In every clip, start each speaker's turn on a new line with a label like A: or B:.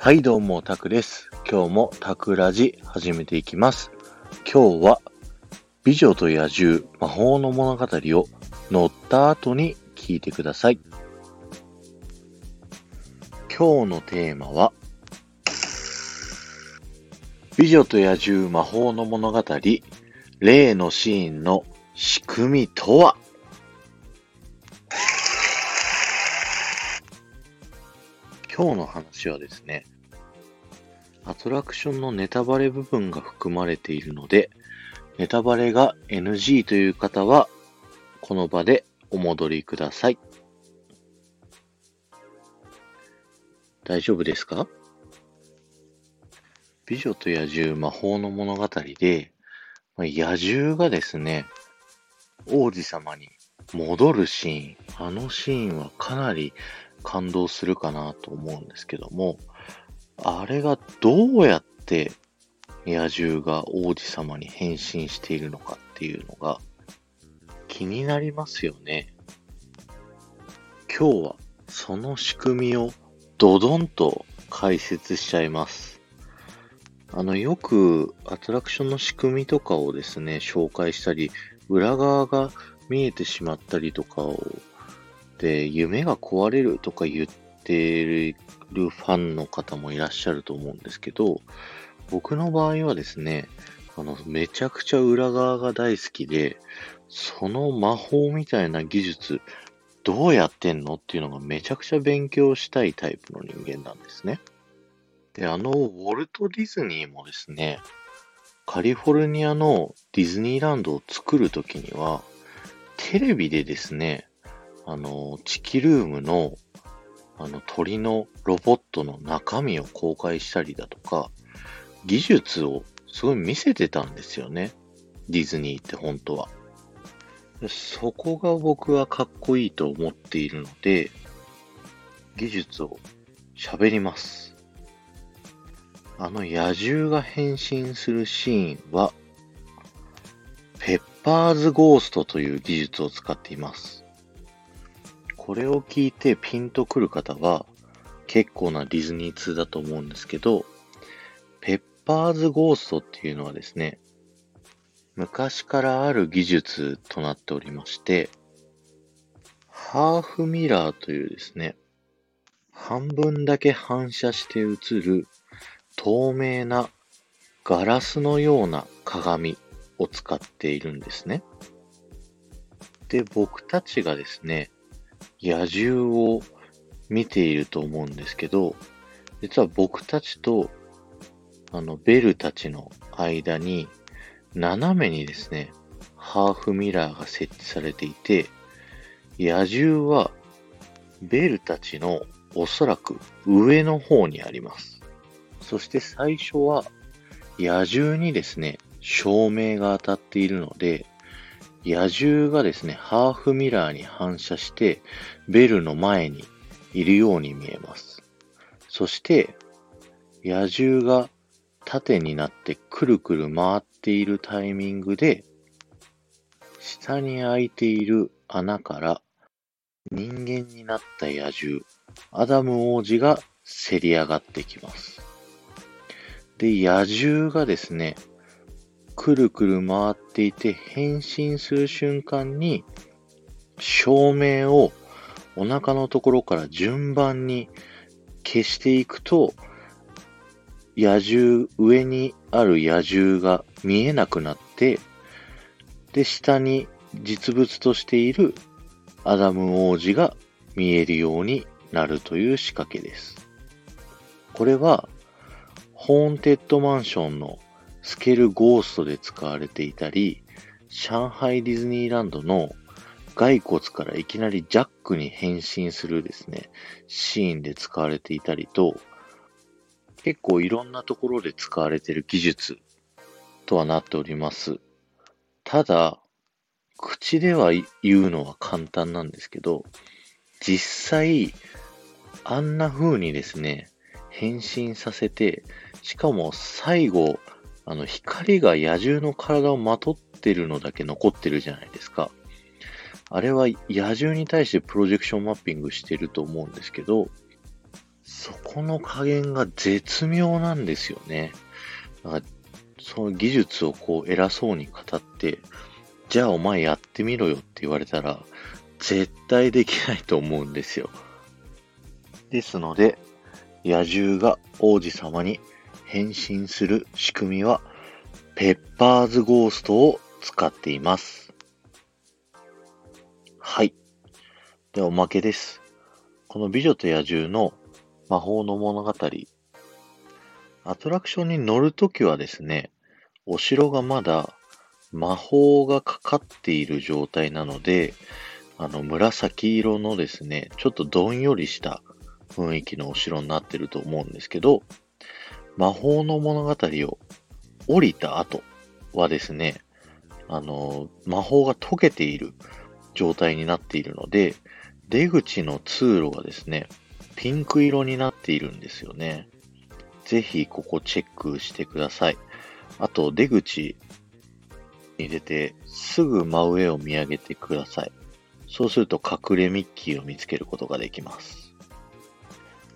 A: はい、どうも、タクです。今日もタクラジ始めていきます。今日は、美女と野獣魔法の物語を乗った後に聞いてください。今日のテーマは、美女と野獣魔法の物語、例のシーンの仕組みとは？今日の話はですね、アトラクションのネタバレ部分が含まれているので、ネタバレが NG という方は、この場でお戻りください。大丈夫ですか？美女と野獣魔法の物語で、野獣がですね、王子様に戻るシーン、あのシーンはかなり感動するかなと思うんですけども、あれがどうやって野獣が王子様に変身しているのかっていうのが気になりますよね。今日はその仕組みをドドンと解説しちゃいます。あの、よくアトラクションの仕組みとかをですね、紹介したり、裏側が見えてしまったりとかを、で、夢が壊れるとか言ってるファンの方もいらっしゃると思うんですけど、僕の場合はですね、あの、めちゃくちゃ裏側が大好きで、その魔法みたいな技術、どうやってんのっていうのがめちゃくちゃ勉強したいタイプの人間なんですね。で、あの、ウォルト・ディズニーもですね、カリフォルニアのディズニーランドを作るときには、テレビでですね、あの、チキルームの、あの、鳥のロボットの中身を公開したりだとか、技術をすごい見せてたんですよね。ディズニーって本当は。そこが僕はかっこいいと思っているので、技術を喋ります。あの野獣が変身するシーンは、ペッパーズゴーストという技術を使っています。これを聞いてピンとくる方は結構なディズニー通だと思うんですけど、ペッパーズゴーストっていうのはですね、昔からある技術となっておりまして、ハーフミラーというですね、半分だけ反射して映る透明なガラスのような鏡を使っているんですね。で、僕たちがですね、野獣を見ていると思うんですけど、実は僕たちと、あの、ベルたちの間に、斜めにですね、ハーフミラーが設置されていて、野獣は、ベルたちのおそらく上の方にあります。そして最初は、野獣にですね、照明が当たっているので、野獣がですね、ハーフミラーに反射して、ベルの前にいるように見えます。そして、野獣が縦になってくるくる回っているタイミングで、下に開いている穴から人間になった野獣、アダム王子がせり上がってきます。で、野獣がですね、くるくる回っていて変身する瞬間に、照明をお腹のところから順番に消していくと、野獣、上にある野獣が見えなくなって、で、下に実物としているアダム王子が見えるようになるという仕掛けです。これは、ホーンテッドマンションのスケルゴーストで使われていたり、上海ディズニーランドの骸骨からいきなりジャックに変身するですね、シーンで使われていたりと、結構いろんなところで使われている技術とはなっております。ただ、口では言うのは簡単なんですけど、実際、あんな風にですね、変身させて、しかも最後、あの、光が野獣の体をまとってるのだけ残ってるじゃないですか。あれは野獣に対してプロジェクションマッピングしてると思うんですけど、そこの加減が絶妙なんですよね。だからその技術をこう偉そうに語って、じゃあお前やってみろよって言われたら、絶対できないと思うんですよ。ですので、野獣が王子様に変身する仕組みは、ペッパーズゴーストを使っています。はい。ではおまけです。この美女と野獣の魔法の物語。アトラクションに乗るときはですね、お城がまだ魔法がかかっている状態なので、あの、紫色のですね、ちょっとどんよりした雰囲気のお城になってると思うんですけど、魔法の物語を降りた後はですね、あの、魔法が解けている状態になっているので、出口の通路がですね、ピンク色になっているんですよね。ぜひここチェックしてください。あと、出口に出て、すぐ真上を見上げてください。そうすると隠れミッキーを見つけることができます。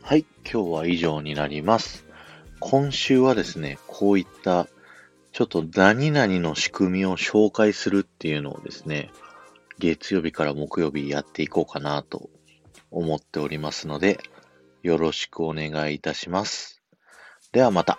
A: はい、今日は以上になります。今週はですね、こういったちょっと何々の仕組みを紹介するっていうのをですね、月曜日から木曜日やっていこうかなと思っておりますので、よろしくお願いいたします。ではまた。